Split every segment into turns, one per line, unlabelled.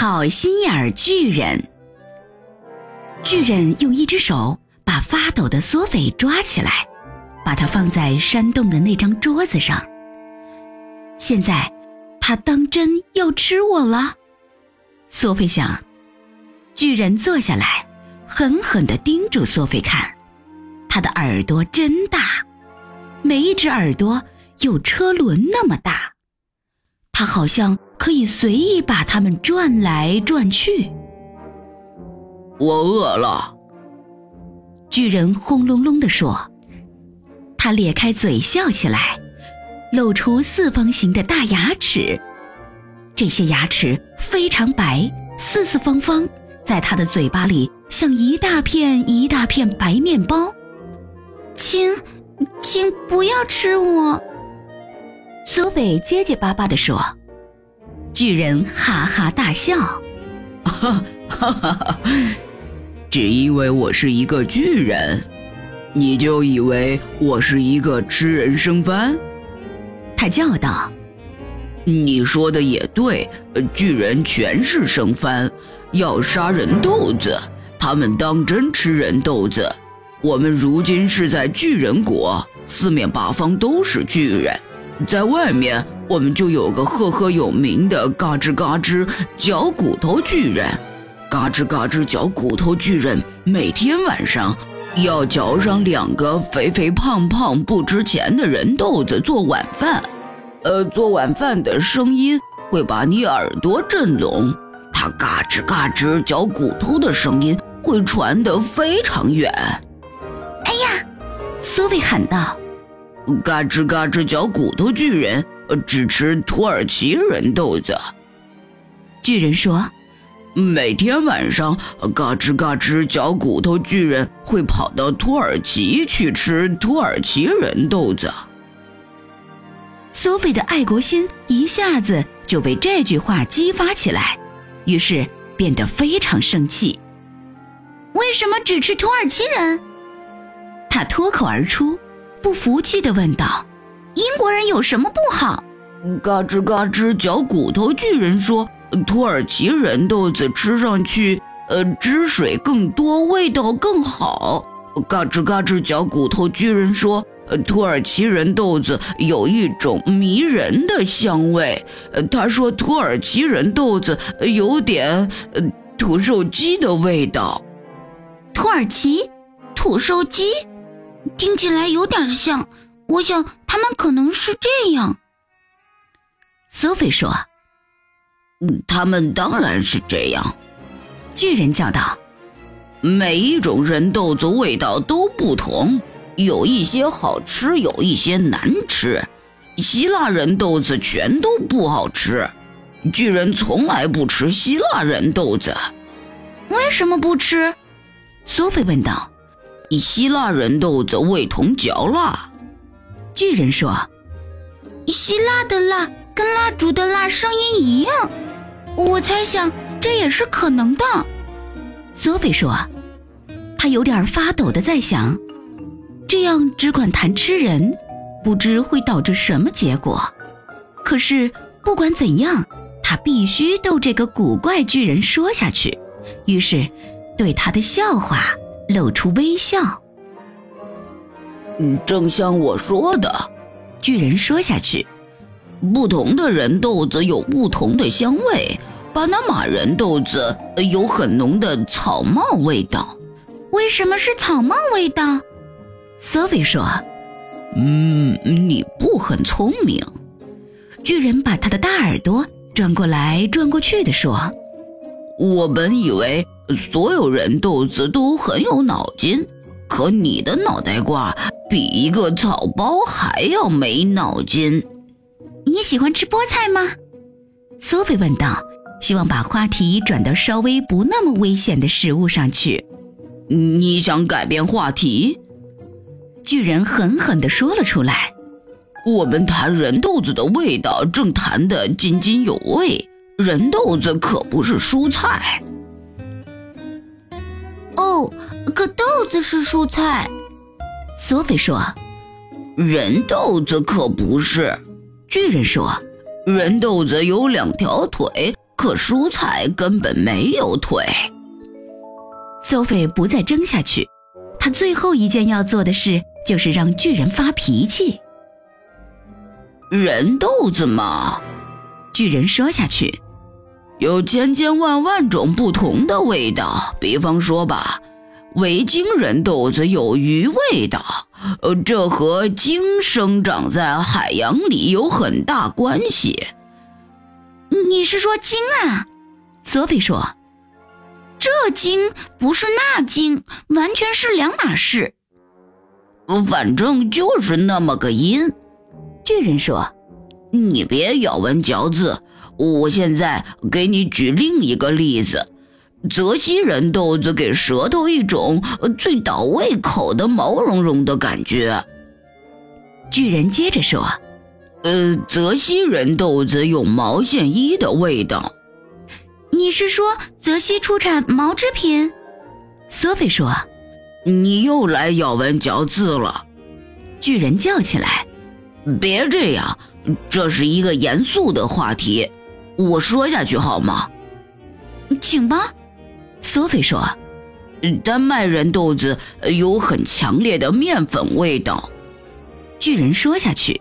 好心眼儿巨人。巨人用一只手把发抖的索菲抓起来，把它放在山洞的那张桌子上。现在，他当真要吃我了？索菲想。巨人坐下来，狠狠地盯住索菲看，他的耳朵真大，每一只耳朵有车轮那么大，他好像可以随意把它们转来转去。
我饿了，
巨人轰隆隆地说。他咧开嘴笑起来，露出四方形的大牙齿，这些牙齿非常白，四四方方。在他的嘴巴里，像一大片一大片白面包。
请，请不要吃我。
索菲结结巴巴地说。巨人哈哈大笑，
哈哈哈哈！只因为我是一个巨人，你就以为我是一个吃人生番？
他叫道。
你说的也对，巨人全是生番。要杀人豆子，他们当真吃人豆子。我们如今是在巨人国，四面八方都是巨人。在外面，我们就有个赫赫有名的嘎吱嘎吱嚼骨头巨人。嘎吱嘎吱嚼骨头巨人，每天晚上要嚼上两个肥肥胖胖不值钱的人豆子做晚饭。呃，做晚饭的声音会把你耳朵震聋。他嘎吱嘎吱嚼骨头的声音会传得非常远。
哎呀，
苏菲喊道：“
嘎吱嘎吱嚼骨头巨人只吃土耳其人豆子。”
巨人说：“
每天晚上，嘎吱嘎吱嚼骨头巨人会跑到土耳其去吃土耳其人豆子。”
苏菲的爱国心一下子就被这句话激发起来。于是变得非常生气。
为什么只吃土耳其人？
他脱口而出，不服气地问道：“
英国人有什么不好？”
嘎吱嘎吱嚼骨头巨人说：“土耳其人豆子吃上去，呃，汁水更多，味道更好。”嘎吱嘎吱嚼骨头巨人说。土耳其人豆子有一种迷人的香味。他说，土耳其人豆子有点呃土兽鸡的味道。
土耳其土兽鸡，听起来有点像。我想他们可能是这样。
索菲说：“
嗯，他们当然是这样。”
巨人叫道：“
每一种人豆子味道都不同。”有一些好吃，有一些难吃。希腊人豆子全都不好吃。巨人从来不吃希腊人豆子。
为什么不吃？
苏菲问道。
希腊人豆子味同嚼蜡。
巨人说。
希腊的蜡跟蜡烛的蜡声音一样。我猜想这也是可能的。
索菲说。他有点发抖的在想。这样只管谈吃人，不知会导致什么结果。可是不管怎样，他必须逗这个古怪巨人说下去。于是，对他的笑话露出微笑。
嗯，正像我说的，
巨人说下去，
不同的人豆子有不同的香味。巴拿马人豆子有很浓的草帽味道。
为什么是草帽味道？
索菲说：“
嗯，你不很聪明。”
巨人把他的大耳朵转过来转过去的说：“
我本以为所有人豆子都很有脑筋，可你的脑袋瓜比一个草包还要没脑筋。”
你喜欢吃菠菜吗？
索菲问道，希望把话题转到稍微不那么危险的食物上去。
你想改变话题？
巨人狠狠地说了出来：“
我们谈人豆子的味道，正谈得津津有味。人豆子可不是蔬菜。”
哦，可豆子是蔬菜。
索菲说：“
人豆子可不是。”
巨人说：“
人豆子有两条腿，可蔬菜根本没有腿。
索菲不再争下去，他最后一件要做的事就是让巨人发脾气。
人豆子嘛，
巨人说下去，
有千千万万种不同的味道。比方说吧，维京人豆子有鱼味道，呃，这和鲸生长在海洋里有很大关系。
你是说鲸啊？
泽菲说。
这鲸不是那鲸，完全是两码事。
反正就是那么个音。
巨人说：“
你别咬文嚼字，我现在给你举另一个例子。泽西人豆子给舌头一种最倒胃口的毛茸茸的感觉。”
巨人接着说：“
呃，泽西人豆子有毛线衣的味道。”
你是说泽西出产毛织品？
索菲说：“
你又来咬文嚼字了。”
巨人叫起来：“
别这样，这是一个严肃的话题，我说下去好吗？”“
请吧。”
索菲说：“
丹麦人豆子有很强烈的面粉味道。”
巨人说下去：“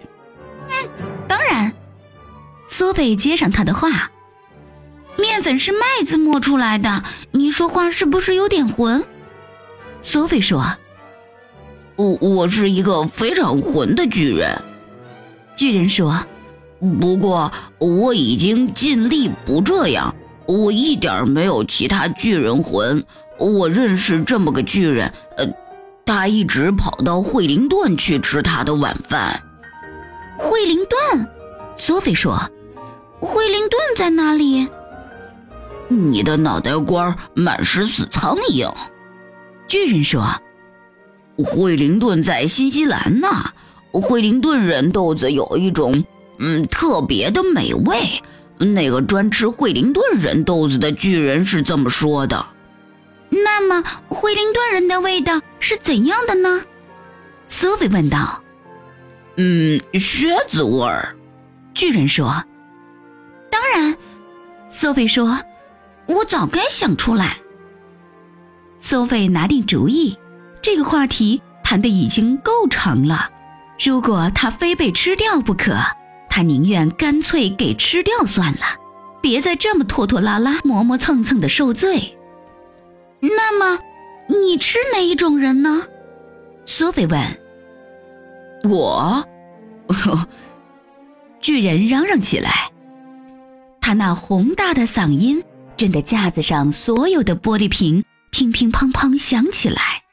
嗯，当然。”
索菲接上他的话。
面粉是麦子磨出来的，你说话是不是有点混？
索菲说：“
我我是一个非常混的巨人。”
巨人说：“
不过我已经尽力不这样，我一点没有其他巨人魂。我认识这么个巨人，呃，他一直跑到惠灵顿去吃他的晚饭。”
惠灵顿，
索菲说：“
惠灵顿在哪里？”
你的脑袋瓜满是死苍蝇，
巨人说：“
惠灵顿在新西兰呢。惠灵顿人豆子有一种嗯特别的美味。那个专吃惠灵顿人豆子的巨人是这么说的。
那么惠灵顿人的味道是怎样的呢？”
苏菲问道。
“嗯，靴子味儿。”
巨人说。
“当然。”
苏菲说。
我早该想出来。
苏菲拿定主意，这个话题谈的已经够长了。如果他非被吃掉不可，他宁愿干脆给吃掉算了，别再这么拖拖拉拉、磨磨蹭蹭的受罪。
那么，你吃哪一种人呢？
苏菲问。
我，
巨人嚷嚷起来，他那宏大的嗓音。震得架子上所有的玻璃瓶乒乒乓乓响起来。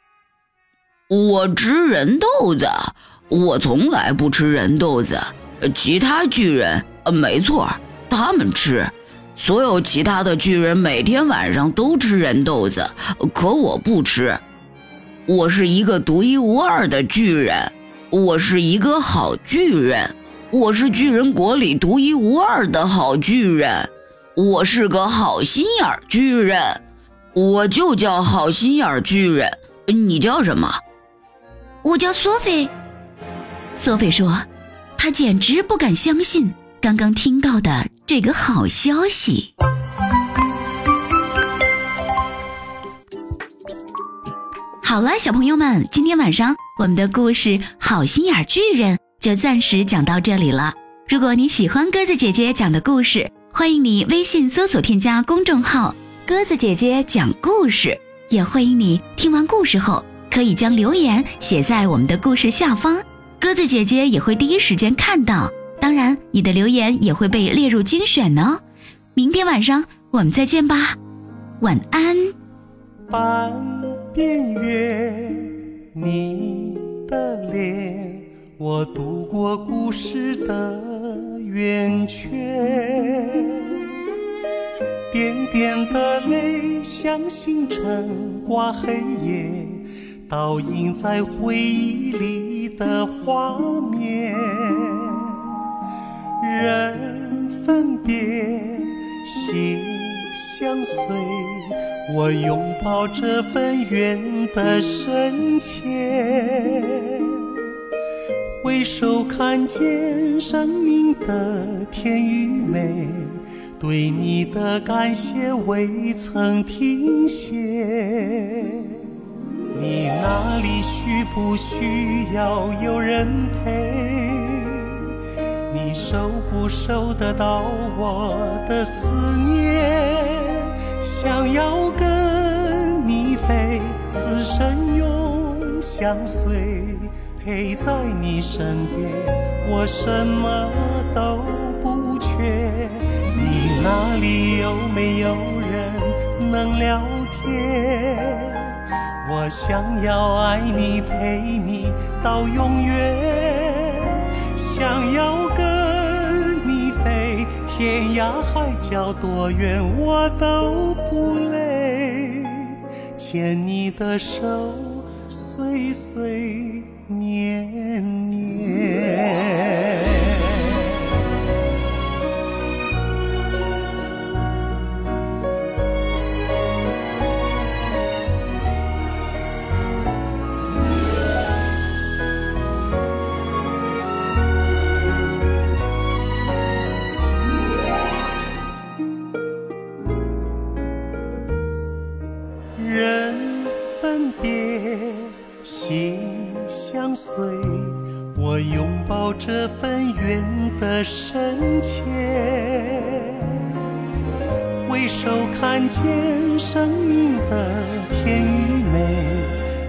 我吃人豆子，我从来不吃人豆子。其他巨人，呃没错，他们吃。所有其他的巨人每天晚上都吃人豆子，可我不吃。我是一个独一无二的巨人，我是一个好巨人，我是巨人国里独一无二的好巨人。我是个好心眼巨人，我就叫好心眼巨人。你叫什么？
我叫索菲。
索菲说：“他简直不敢相信刚刚听到的这个好消息。”好了，小朋友们，今天晚上我们的故事《好心眼巨人》就暂时讲到这里了。如果你喜欢鸽子姐姐讲的故事，欢迎你微信搜索添加公众号“鸽子姐姐讲故事”，也欢迎你听完故事后可以将留言写在我们的故事下方，鸽子姐姐也会第一时间看到。当然，你的留言也会被列入精选呢。明天晚上我们再见吧，晚安。半边月，你的脸，我度过故事的。圆圈，点点的泪像星辰挂黑夜，倒映在回忆里的画面。人分别，心相随，我拥抱这份缘的深切。回首看见生命的甜与美。
对你的感谢未曾停歇。你哪里需不需要有人陪？你收不收得到我的思念？想要跟你飞，此生永相随，陪在你身边，我什么都不缺。你那里有没有人能聊天？我想要爱你，陪你到永远，想要跟你飞，天涯海角多远我都不累，牵你的手，岁岁年别，心相随，我拥抱这份缘的深切。回首看见生命的甜与美，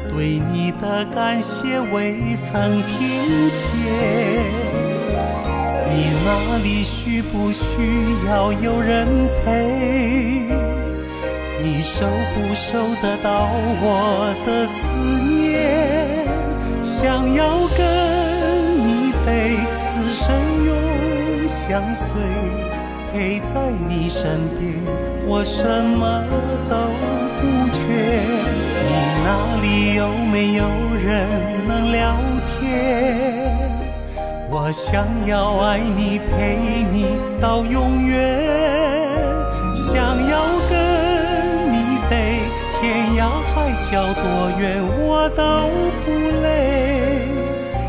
对你的感谢未曾停歇。你那里需不需要有人陪？收不收得到我的思念？想要跟你飞，此生永相随，陪在你身边，我什么都不缺。你那里有没有人能聊天？我想要爱你，陪你到永远，想要海角多远我都不累，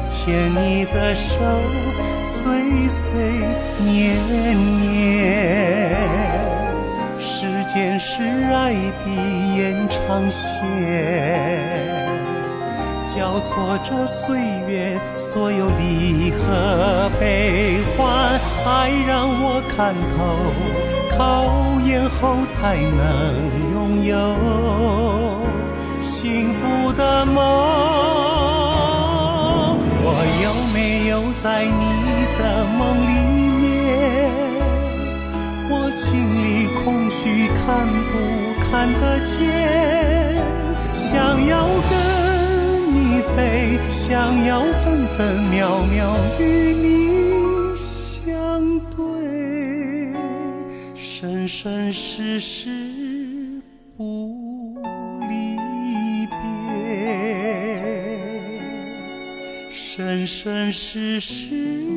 牵你的手，岁岁年年。时间是爱的延长线。交错着岁月，所有离合悲欢，爱让我看透，考验后才能拥有幸福的梦。我有没有在你的梦里面？我心里空虚，看不看得见？想要跟。你飞，想要分分秒秒与你相对，生生世世不生生世世。